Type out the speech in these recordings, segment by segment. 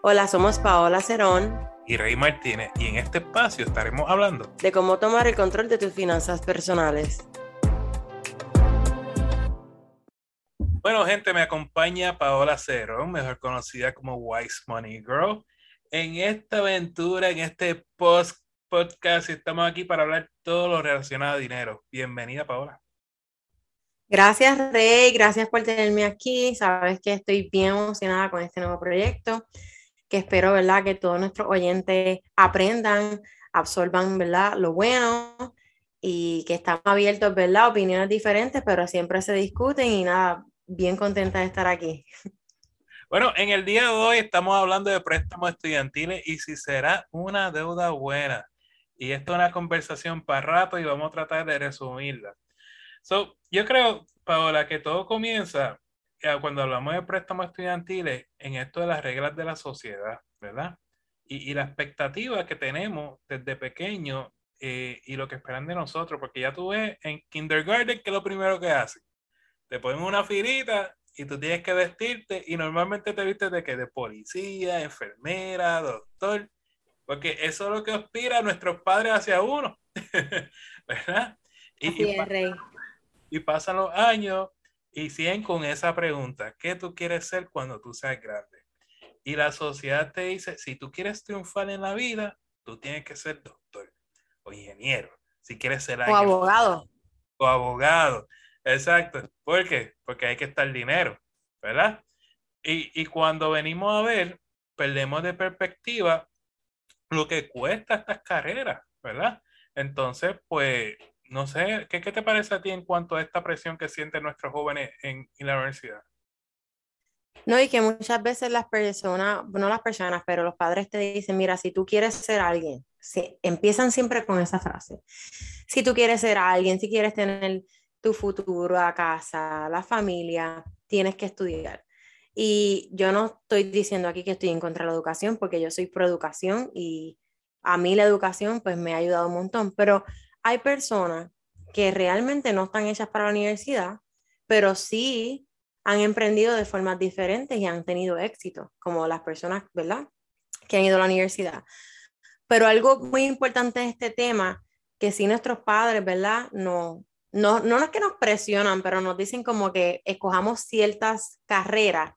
Hola, somos Paola Cerón y Rey Martínez y en este espacio estaremos hablando de cómo tomar el control de tus finanzas personales. Bueno, gente, me acompaña Paola Cerón, mejor conocida como Wise Money Girl, en esta aventura, en este post podcast. Estamos aquí para hablar todo lo relacionado a dinero. Bienvenida, Paola. Gracias, Rey. Gracias por tenerme aquí. Sabes que estoy bien emocionada con este nuevo proyecto, que espero, ¿verdad?, que todos nuestros oyentes aprendan, absorban, ¿verdad?, lo bueno y que estamos abiertos, ¿verdad?, opiniones diferentes, pero siempre se discuten y nada, bien contenta de estar aquí. Bueno, en el día de hoy estamos hablando de préstamos estudiantiles y si será una deuda buena. Y esto es una conversación para rato y vamos a tratar de resumirla. So, yo creo, Paola, que todo comienza cuando hablamos de préstamos estudiantiles en esto de las reglas de la sociedad, ¿verdad? Y, y la expectativa que tenemos desde pequeño eh, y lo que esperan de nosotros, porque ya tú ves en kindergarten que es lo primero que hacen. Te ponen una filita y tú tienes que vestirte y normalmente te vistes de que de policía, enfermera, doctor, porque eso es lo que aspira a nuestros padres hacia uno, ¿verdad? Y, Rey y pasan los años y siguen con esa pregunta, ¿qué tú quieres ser cuando tú seas grande? Y la sociedad te dice, si tú quieres triunfar en la vida, tú tienes que ser doctor o ingeniero, si quieres ser... O abogado. O abogado, exacto. ¿Por qué? Porque hay que estar dinero, ¿verdad? Y, y cuando venimos a ver, perdemos de perspectiva lo que cuesta estas carreras, ¿verdad? Entonces, pues no sé, ¿qué, ¿qué, te parece a ti en cuanto a esta presión que sienten nuestros jóvenes en, la universidad? No, y que muchas veces las personas, no las personas, pero los padres te dicen, mira, si tú quieres ser alguien, si, empiezan siempre con esa frase, si tú quieres ser alguien, si quieres tener tu futuro a casa, la familia, tienes que estudiar. Y yo no estoy diciendo aquí que estoy en contra de la educación, porque yo soy pro educación y a mí la educación pues me ha ayudado un montón, pero hay personas que realmente no están hechas para la universidad, pero sí han emprendido de formas diferentes y han tenido éxito, como las personas, ¿verdad? Que han ido a la universidad. Pero algo muy importante de este tema, que si nuestros padres, ¿verdad? No, no, no es que nos presionan, pero nos dicen como que escojamos ciertas carreras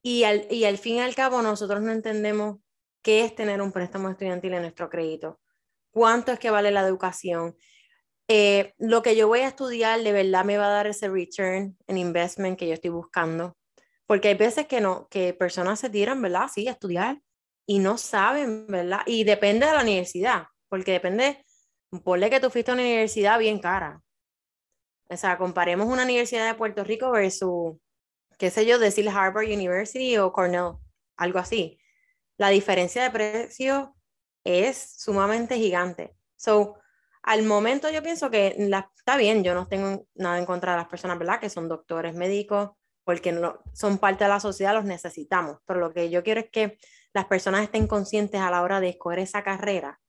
y al, y al fin y al cabo nosotros no entendemos qué es tener un préstamo estudiantil en nuestro crédito cuánto es que vale la educación. Eh, lo que yo voy a estudiar de verdad me va a dar ese return en investment que yo estoy buscando. Porque hay veces que no, que personas se tiran, ¿verdad? Sí, a estudiar y no saben, ¿verdad? Y depende de la universidad, porque depende, ponle que tú fuiste a una universidad bien cara. O sea, comparemos una universidad de Puerto Rico versus, qué sé yo, decir Harvard University o Cornell, algo así. La diferencia de precio es sumamente gigante. So, al momento yo pienso que la, está bien, yo no tengo nada en contra de las personas, ¿verdad? Que son doctores médicos, porque no, son parte de la sociedad, los necesitamos. Pero lo que yo quiero es que las personas estén conscientes a la hora de escoger esa carrera,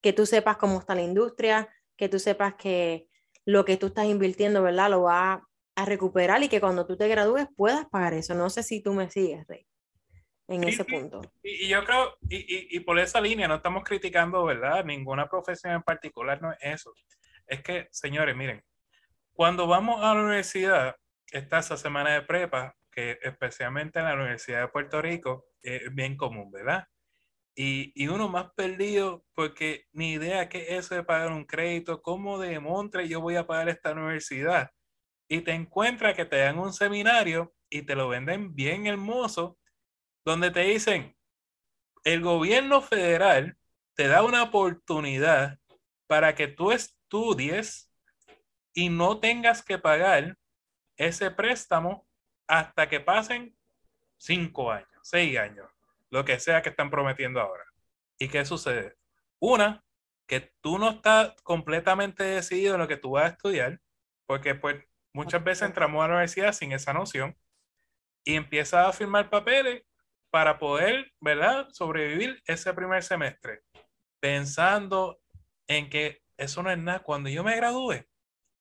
que tú sepas cómo está la industria, que tú sepas que lo que tú estás invirtiendo, ¿verdad? Lo va a recuperar y que cuando tú te gradúes puedas pagar eso. No sé si tú me sigues, Rey en ese punto. Y, yo creo, y, y, por esa línea, no estamos criticando, ¿verdad? Ninguna profesión en particular no es eso. Es que, señores, miren, cuando vamos a la universidad, está esa semana de prepa, que especialmente en la Universidad de Puerto Rico es bien común, ¿verdad? Y, y, uno más perdido porque ni idea qué es eso de pagar un crédito, cómo de montre yo voy a pagar esta universidad. Y te encuentras que te dan un seminario y te lo venden bien hermoso donde te dicen, el gobierno federal te da una oportunidad para que tú estudies y no tengas que pagar ese préstamo hasta que pasen cinco años, seis años, lo que sea que están prometiendo ahora. ¿Y qué sucede? Una, que tú no estás completamente decidido en lo que tú vas a estudiar, porque pues muchas veces entramos a la universidad sin esa noción y empiezas a firmar papeles para poder, ¿verdad?, sobrevivir ese primer semestre, pensando en que eso no es nada. Cuando yo me gradúe,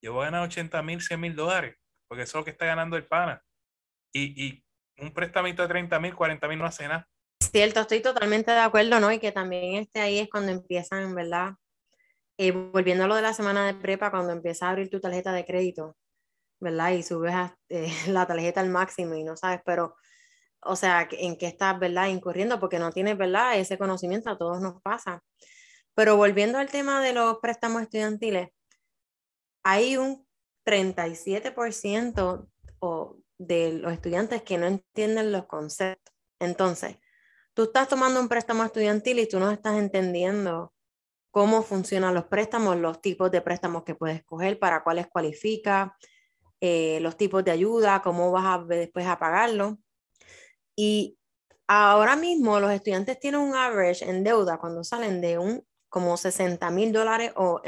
yo voy a ganar 80 mil, 100 mil dólares, porque eso es lo que está ganando el pana. Y, y un prestamito de 30 mil, 40 mil no hace nada. cierto, estoy totalmente de acuerdo, ¿no? Y que también este ahí es cuando empiezan, ¿verdad? Eh, volviendo a lo de la semana de prepa, cuando empiezas a abrir tu tarjeta de crédito, ¿verdad? Y subes eh, la tarjeta al máximo y no sabes, pero, o sea, en qué estás, ¿verdad? Incurriendo porque no tienes, ¿verdad? Ese conocimiento, a todos nos pasa. Pero volviendo al tema de los préstamos estudiantiles, hay un 37% de los estudiantes que no entienden los conceptos. Entonces, tú estás tomando un préstamo estudiantil y tú no estás entendiendo cómo funcionan los préstamos, los tipos de préstamos que puedes escoger, para cuáles cualifica, eh, los tipos de ayuda, cómo vas a después a pagarlo. Y ahora mismo los estudiantes tienen un average en deuda cuando salen de un como 60 mil dólares o,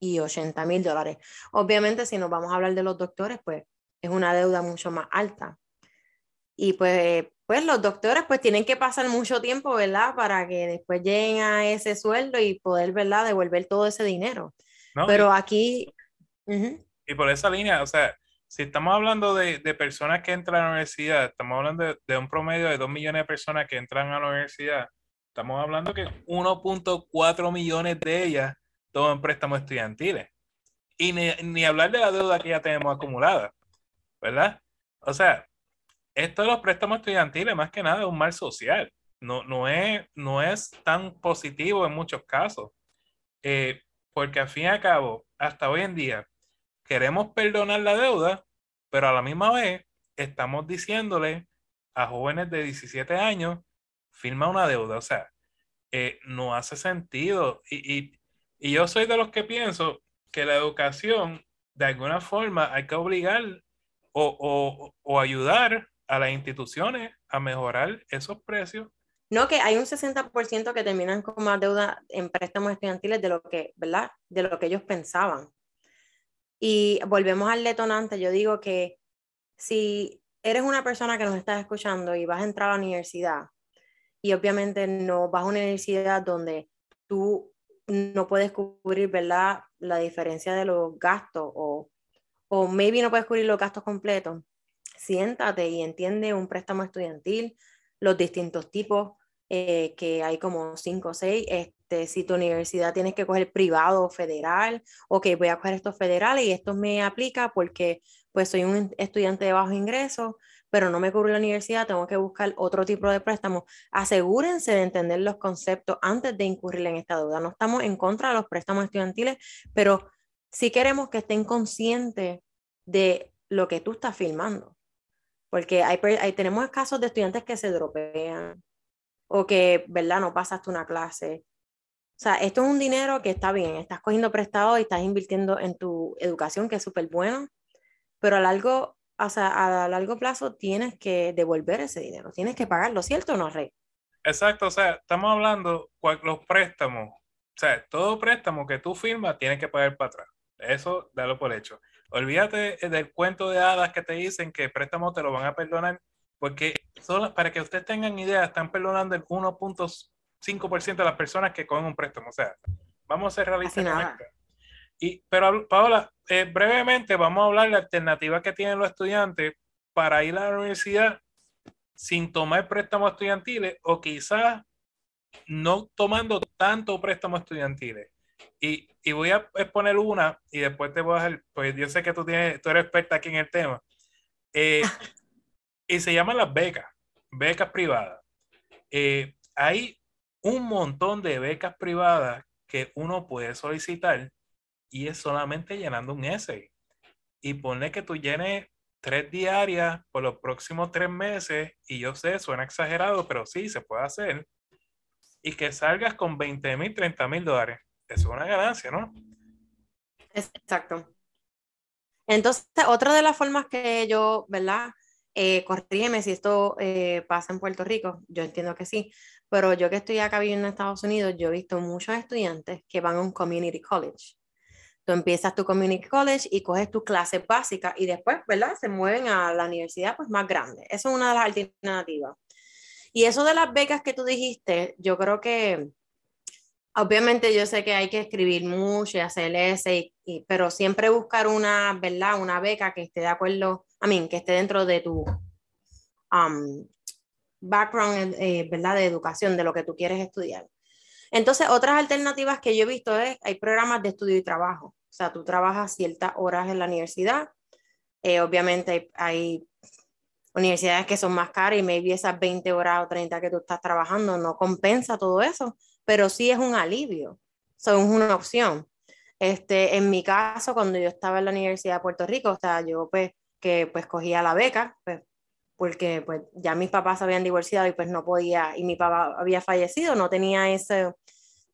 y 80 mil dólares. Obviamente, si nos vamos a hablar de los doctores, pues es una deuda mucho más alta. Y pues, pues los doctores pues tienen que pasar mucho tiempo, ¿verdad? Para que después lleguen a ese sueldo y poder, ¿verdad? Devolver todo ese dinero. Pero aquí... Y por esa línea, o sea, si estamos hablando de, de, personas que entran a la universidad, estamos hablando de, de, un promedio de 2 millones de personas que entran a la universidad, estamos hablando que 1.4 millones de ellas toman préstamos estudiantiles. Y ni, ni, hablar de la deuda que ya tenemos acumulada, ¿verdad? O sea, esto de los préstamos estudiantiles, más que nada, es un mal social. No, no, es, no es tan positivo en muchos casos. Eh, porque al fin y al cabo, hasta hoy en día, queremos perdonar la deuda, pero a la misma vez estamos diciéndole a jóvenes de 17 años, firma una deuda. O sea, eh, no hace sentido. Y, y, y, yo soy de los que pienso que la educación, de alguna forma, hay que obligar o, o, o ayudar a las instituciones a mejorar esos precios. No, que hay un 60% que terminan con más deuda en préstamos estudiantiles de lo que, ¿verdad? De lo que ellos pensaban. Y volvemos al detonante, yo digo que si eres una persona que nos está escuchando y vas a entrar a la universidad y obviamente no vas a una universidad donde tú no puedes cubrir, ¿verdad? La diferencia de los gastos o, o maybe no puedes cubrir los gastos completos, siéntate y entiende un préstamo estudiantil, los distintos tipos, eh, que hay como cinco o seis. Este, si tu universidad tienes que coger privado o federal, ok, voy a coger estos federales y esto me aplica porque pues soy un estudiante de bajo ingreso, pero no me cubre la universidad, tengo que buscar otro tipo de préstamo. Asegúrense de entender los conceptos antes de incurrir en esta duda. No estamos en contra de los préstamos estudiantiles, pero sí queremos que estén conscientes de lo que tú estás filmando. Porque hay, hay, tenemos casos de estudiantes que se dropean, o que, ¿verdad? No pasaste una clase. O sea, esto es un dinero que está bien, estás cogiendo prestado y estás invirtiendo en tu educación, que es súper bueno, pero a largo, o sea, a largo plazo tienes que devolver ese dinero, tienes que pagarlo, ¿cierto o no, Rey? Exacto, o sea, estamos hablando los préstamos, o sea, todo préstamo que tú firmas tienes que pagar para atrás. Eso, dalo por hecho. Olvídate del cuento de hadas que te dicen que préstamo te lo van a perdonar porque solo, para que ustedes tengan idea, están perdonando el 1.5% de las personas que cogen un préstamo. O sea, vamos a ser realistas. Y, pero, Paola, eh, brevemente vamos a hablar de la alternativa que tienen los estudiantes para ir a la universidad sin tomar préstamos estudiantiles o quizás no tomando tanto préstamos estudiantiles. Y, y, voy a exponer una y después te voy a dejar, pues yo sé que tú, tienes, tú eres experta aquí en el tema. Eh, y se llaman las becas, becas privadas. Eh, hay un montón de becas privadas que uno puede solicitar y es solamente llenando un essay. Y pone que tú llenes tres diarias por los próximos tres meses, y yo sé, suena exagerado, pero sí, se puede hacer. Y que salgas con 20 mil, 30 mil dólares. Es una ganancia, ¿no? Exacto. Entonces, otra de las formas que yo, ¿verdad? Eh, corrígeme si esto eh, pasa en Puerto Rico, yo entiendo que sí, pero yo que estoy acá viviendo en Estados Unidos, yo he visto muchos estudiantes que van a un community college. Tú empiezas tu community college y coges tu clase básica y después, ¿verdad? Se mueven a la universidad pues más grande. Eso es una de las alternativas. Y eso de las becas que tú dijiste, yo creo que obviamente yo sé que hay que escribir mucho y hacer ese, pero siempre buscar una, ¿verdad? Una beca que esté de acuerdo, a mí, que esté dentro de tu, um, background, eh, ¿verdad? De educación, de lo que tú quieres estudiar. Entonces, otras alternativas que yo he visto es, hay programas de estudio y trabajo. O sea, tú trabajas ciertas horas en la universidad. Eh, obviamente hay, universidades que son más caras y maybe esas 20 horas o 30 que tú estás trabajando no compensa todo eso, pero sí es un alivio. Son es una opción. Este, en mi caso, cuando yo estaba en la Universidad de Puerto Rico, o sea, yo pues que pues cogía la beca, pues porque pues ya mis papás habían divorciado y pues no podía, y mi papá había fallecido, no tenía ese,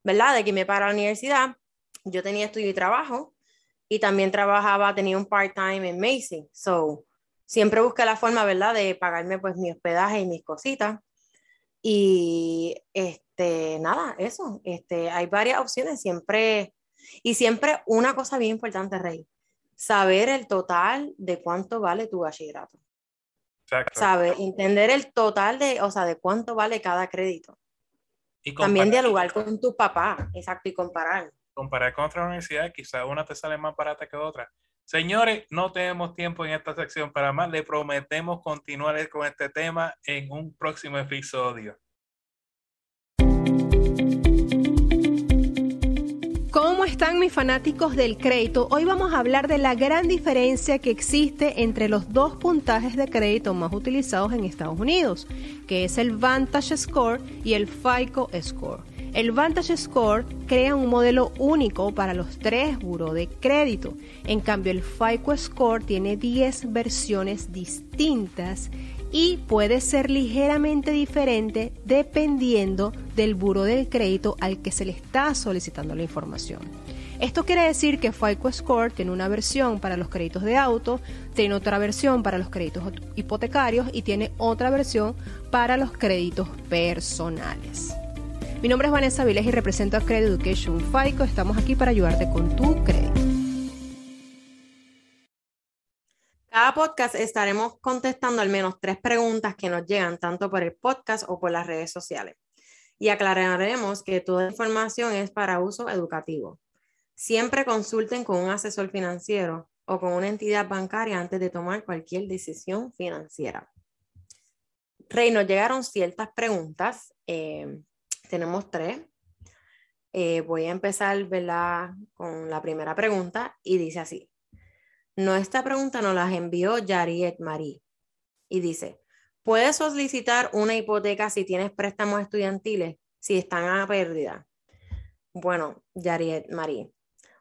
¿verdad? De que me para la universidad, yo tenía estudio y trabajo, y también trabajaba, tenía un part-time en Macy, so siempre busqué la forma, ¿verdad? De pagarme pues mi hospedaje y mis cositas, y este, nada, eso, este, hay varias opciones, siempre, y siempre una cosa bien importante, Rey, saber el total de cuánto vale tu bachillerato. Exacto. ¿Sabe? Entender el total de, o sea, de cuánto vale cada crédito. Y También dialogar con tu papá, exacto, y comparar. Comparar con otra universidad, quizás una te sale más barata que otra. Señores, no tenemos tiempo en esta sección para más. Le prometemos continuar con este tema en un próximo episodio. ¿Cómo están mis fanáticos del crédito? Hoy vamos a hablar de la gran diferencia que existe entre los dos puntajes de crédito más utilizados en Estados Unidos, que es el Vantage Score y el FICO Score. El Vantage Score crea un modelo único para los tres buros de crédito. En cambio, el FICO Score tiene 10 versiones distintas y puede ser ligeramente diferente dependiendo del buro de crédito al que se le está solicitando la información. Esto quiere decir que FICO Score tiene una versión para los créditos de auto, tiene otra versión para los créditos hipotecarios y tiene otra versión para los créditos personales. Mi nombre es Vanessa Viles y represento a Credit Education FICO. Estamos aquí para ayudarte con tu crédito. Podcast estaremos contestando al menos tres preguntas que nos llegan tanto por el podcast o por las redes sociales. Y aclararemos que toda información es para uso educativo. Siempre consulten con un asesor financiero o con una entidad bancaria antes de tomar cualquier decisión financiera. Rey, nos llegaron ciertas preguntas. Eh, tenemos tres. Eh, voy a empezar con la primera pregunta y dice así. No, esta pregunta nos la envió Yariet Marie y dice, ¿puedes solicitar una hipoteca si tienes préstamos estudiantiles si están a pérdida? Bueno, Yariet Marie.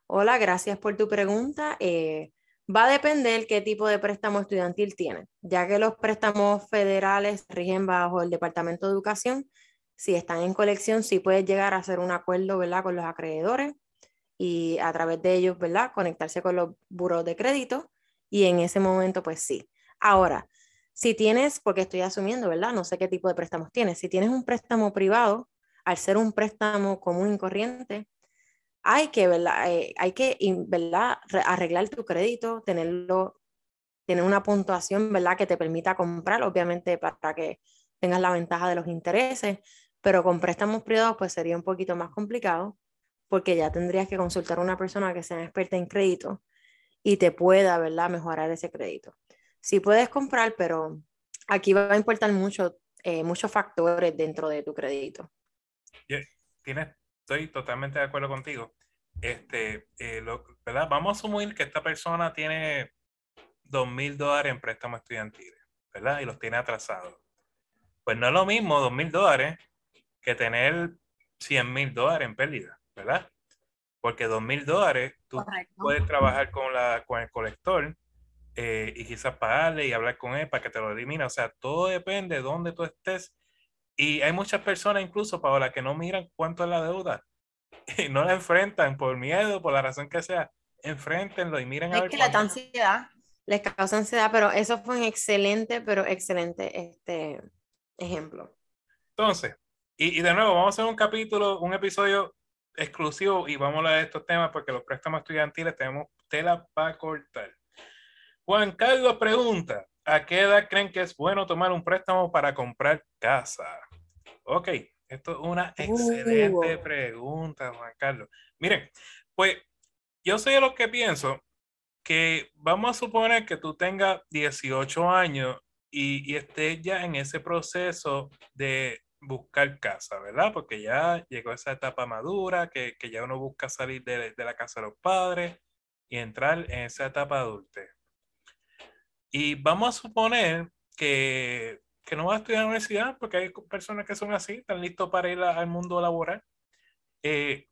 Hola, gracias por tu pregunta. Eh, va a depender qué tipo de préstamo estudiantil tienes, ya que los préstamos federales rigen bajo el Departamento de Educación. Si están en colección, sí puedes llegar a hacer un acuerdo ¿verdad? con los acreedores y a través de ellos, ¿verdad? Conectarse con los buros de crédito y en ese momento, pues sí. Ahora, si tienes, porque estoy asumiendo, ¿verdad? No sé qué tipo de préstamos tienes. Si tienes un préstamo privado, al ser un préstamo común y corriente, hay que, ¿verdad? Eh, hay que, ¿verdad? Arreglar tu crédito, tenerlo, tener una puntuación, ¿verdad? Que te permita comprar, obviamente, para que tengas la ventaja de los intereses, pero con préstamos privados, pues sería un poquito más complicado porque ya tendrías que consultar a una persona que sea experta en crédito y te pueda, ¿verdad?, mejorar ese crédito. Sí puedes comprar, pero aquí va a importar mucho, eh, muchos factores dentro de tu crédito. Tienes, estoy totalmente de acuerdo contigo. Este, eh, ¿verdad? Vamos a asumir que esta persona tiene dos mil dólares en préstamos estudiantiles, ¿verdad? Y los tiene atrasados. Pues no es lo mismo dos mil dólares que tener 100 mil dólares en pérdida. ¿Verdad? Porque dos mil dólares tú puedes trabajar con, la, con el colector eh, y quizás pagarle y hablar con él para que te lo elimine. O sea, todo depende de dónde tú estés. Y hay muchas personas incluso, Paola, que no miran cuánto es la deuda y no la enfrentan por miedo, por la razón que sea. Enfréntenlo y miren a ver. Es que la ansiedad les causa ansiedad, pero eso fue un excelente, pero excelente este ejemplo. Entonces, y, y de nuevo, vamos a hacer un capítulo, un episodio exclusivo y vamos a hablar de estos temas porque los préstamos estudiantiles tenemos tela para cortar. Juan Carlos pregunta, ¿a qué edad creen que es bueno tomar un préstamo para comprar casa? Ok, esto es una excelente uh. pregunta, Juan Carlos. Miren, pues yo soy de los que pienso que vamos a suponer que tú tengas 18 años y, y estés ya en ese proceso de buscar casa, ¿verdad? Porque ya llegó esa etapa madura, que, que ya uno busca salir de, de, la casa de los padres y entrar en esa etapa adulta. Y vamos a suponer que, que no va a estudiar en la universidad, porque hay personas que son así, están listos para ir al mundo laboral. Eh,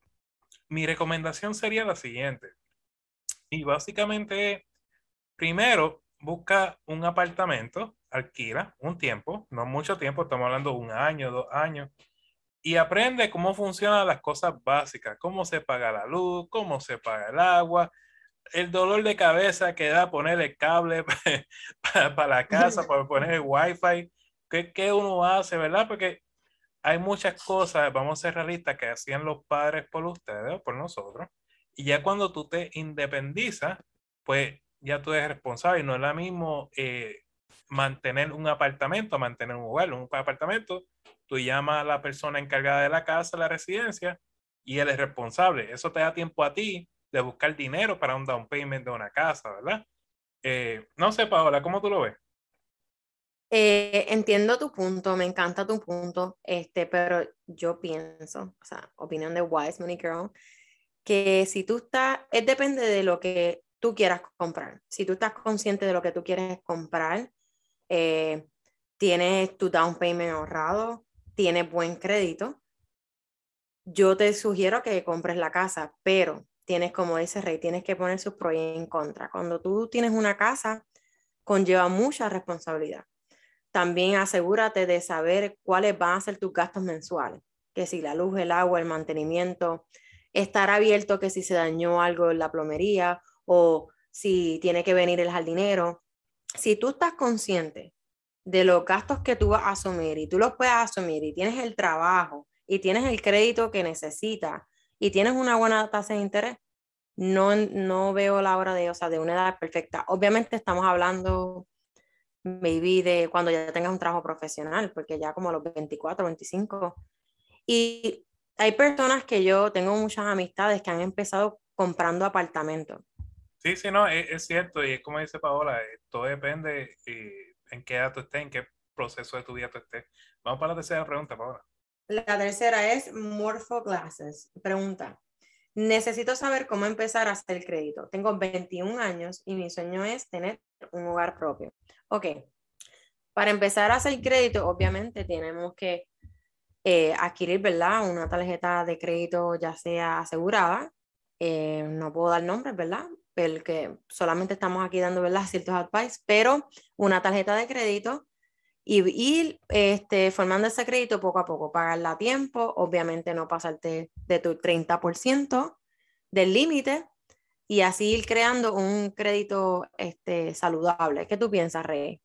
mi recomendación sería la siguiente. Y básicamente, primero, busca un apartamento, alquila un tiempo, no mucho tiempo, estamos hablando de un año, dos años, y aprende cómo funcionan las cosas básicas, cómo se paga la luz, cómo se paga el agua, el dolor de cabeza que da poner el cable para, la casa, para poner el wifi, ¿qué, qué uno hace, verdad? Porque hay muchas cosas, vamos a ser realistas, que hacían los padres por ustedes por nosotros, y ya cuando tú te independizas, pues ya tú eres responsable no es lo mismo eh, mantener un apartamento, mantener un hogar, un apartamento, tú llamas a la persona encargada de la casa, la residencia, y él es responsable. Eso te da tiempo a ti de buscar dinero para un down payment de una casa, ¿verdad? Eh, no sé, Paola, ¿cómo tú lo ves? Eh, entiendo tu punto, me encanta tu punto, este, pero yo pienso, o sea, opinión de Wise Money Girl, que si tú estás, es depende de lo que tú quieras comprar. Si tú estás consciente de lo que tú quieres comprar, eh, tienes tu down payment ahorrado, tienes buen crédito, yo te sugiero que compres la casa, pero tienes, como dice Rey, tienes que poner sus pros en contra. Cuando tú tienes una casa, conlleva mucha responsabilidad. También asegúrate de saber cuáles van a ser tus gastos mensuales, que si la luz, el agua, el mantenimiento, estar abierto que si se dañó algo en la plomería o si tiene que venir el jardinero. Si tú estás consciente de los gastos que tú vas a asumir y tú los puedes asumir y tienes el trabajo y tienes el crédito que necesitas y tienes una buena tasa de interés, no, no veo la hora de, o sea, de una edad perfecta. Obviamente estamos hablando maybe de cuando ya tengas un trabajo profesional, porque ya como a los 24, 25. Y hay personas que yo tengo muchas amistades que han empezado comprando apartamentos. Sí, sí, no, es, cierto, y es como dice Paola, eh, todo depende eh, en qué edad tú estés, en qué proceso de tu vida tú estés. Vamos para la tercera pregunta, Paola. La tercera es Morpho Glasses. Pregunta, necesito saber cómo empezar a hacer crédito. Tengo 21 años y mi sueño es tener un hogar propio. Ok, para empezar a hacer crédito, obviamente tenemos que eh, adquirir, ¿verdad? Una tarjeta de crédito ya sea asegurada. No puedo dar nombres, ¿verdad? Que solamente estamos aquí dando, ¿verdad? Ciertos advice, pero una tarjeta de crédito y ir este, formando ese crédito poco a poco, pagarla a tiempo, obviamente no pasarte de tu 30% del límite y así ir creando un crédito este, saludable. ¿Qué tú piensas, Rey?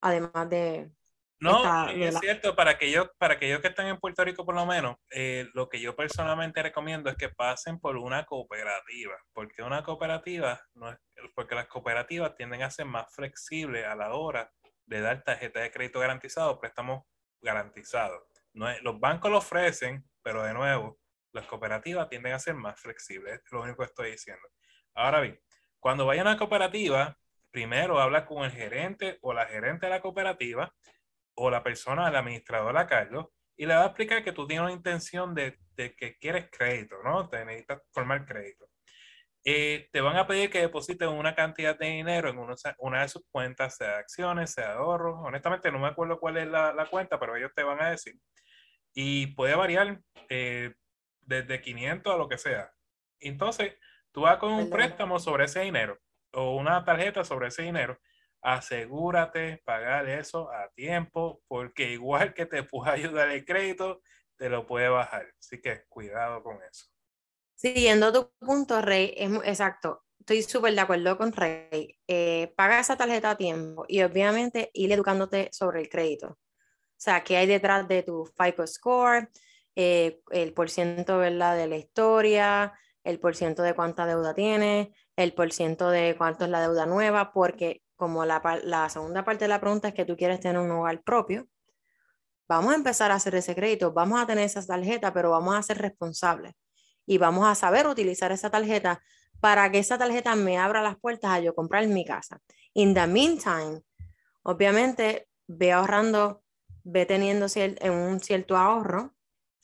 Además de... No, es cierto, para aquellos, para aquellos que están en Puerto Rico por lo menos, eh, lo que yo personalmente recomiendo es que pasen por una cooperativa, porque una cooperativa, no es, porque las cooperativas tienden a ser más flexibles a la hora de dar tarjeta de crédito garantizado, préstamos garantizados. No los bancos lo ofrecen, pero de nuevo, las cooperativas tienden a ser más flexibles, es lo único que estoy diciendo. Ahora bien, cuando vayan a una cooperativa, primero habla con el gerente o la gerente de la cooperativa o la persona, el administrador la Carlos, y le va a explicar que tú tienes una intención de, de que quieres crédito, ¿no? Te necesitas formar crédito. Eh, te van a pedir que deposites una cantidad de dinero en una, de sus cuentas, sea de acciones, sea de ahorros. Honestamente, no me acuerdo cuál es la, la cuenta, pero ellos te van a decir. Y puede variar eh, desde 500 a lo que sea. Entonces, tú vas con un préstamo sobre ese dinero o una tarjeta sobre ese dinero. Asegúrate pagar eso a tiempo, porque igual que te puede ayudar el crédito, te lo puede bajar. Así que cuidado con eso. Siguiendo tu punto, Rey, es, exacto, estoy súper de acuerdo con Rey. Eh, paga esa tarjeta a tiempo y obviamente ir educándote sobre el crédito. O sea, qué hay detrás de tu FICO score, eh, el porciento ¿verdad? de la historia, el porciento de cuánta deuda tienes, el porciento de cuánto es la deuda nueva, porque como la, la segunda parte de la pregunta es que tú quieres tener un hogar propio, vamos a empezar a hacer ese crédito, vamos a tener esa tarjeta, pero vamos a ser responsables y vamos a saber utilizar esa tarjeta para que esa tarjeta me abra las puertas a yo comprar mi casa. In the meantime, obviamente, ve ahorrando, ve teniendo en un cierto ahorro,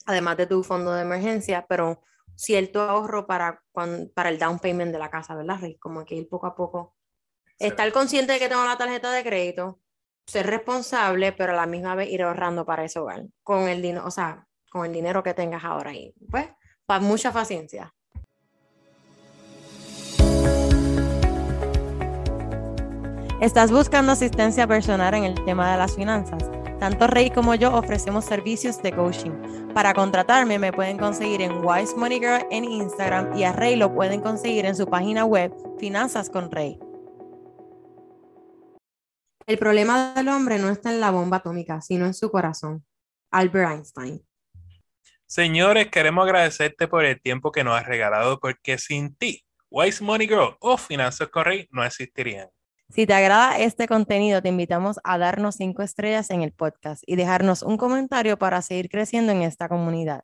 además de tu fondo de emergencia, pero cierto ahorro para, para el down payment de la casa, ¿verdad, Rey? Como que ir poco a poco. Estar consciente de que tengo la tarjeta de crédito, ser responsable, pero a la misma vez ir ahorrando para ese hogar, con el dinero, o sea, con el dinero que tengas ahora ahí. Pues, para mucha paciencia. ¿Estás buscando asistencia personal en el tema de las finanzas? Tanto Rey como yo ofrecemos servicios de coaching. Para contratarme me pueden conseguir en Wise Money Girl en Instagram y a Rey lo pueden conseguir en su página web Finanzas con Rey. El problema del hombre no está en la bomba atómica, sino en su corazón. Albert Einstein. Señores, queremos agradecerte por el tiempo que nos has regalado porque sin ti, Wise Money Girl o Finanzas con Rey no existirían. Si te agrada este contenido, te invitamos a darnos cinco estrellas en el podcast y dejarnos un comentario para seguir creciendo en esta comunidad.